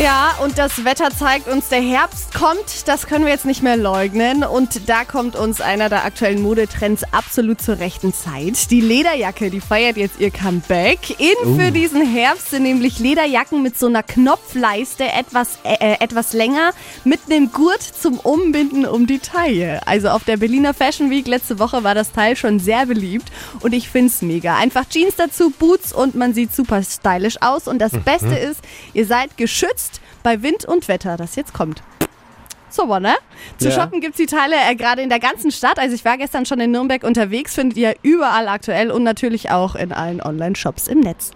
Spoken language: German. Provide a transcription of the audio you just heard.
Ja, und das Wetter zeigt uns, der Herbst kommt, das können wir jetzt nicht mehr leugnen. Und da kommt uns einer der aktuellen Modetrends absolut zur rechten Zeit. Die Lederjacke, die feiert jetzt ihr Comeback. In für diesen Herbst sind nämlich Lederjacken mit so einer Knopfleiste etwas, äh, etwas länger, mit einem Gurt zum Umbinden um die Taille. Also auf der Berliner Fashion Week letzte Woche war das Teil schon sehr beliebt und ich find's mega. Einfach Jeans dazu, Boots und man sieht super stylisch aus. Und das Beste ist, ihr seid geschützt bei Wind und Wetter, das jetzt kommt. Super, ne? Zu Ja. shoppen gibt's die Teile äh, gerade in der ganzen Stadt. Also ich war gestern schon in Nürnberg unterwegs, findet ihr überall aktuell und natürlich auch in allen Online-Shops im Netz.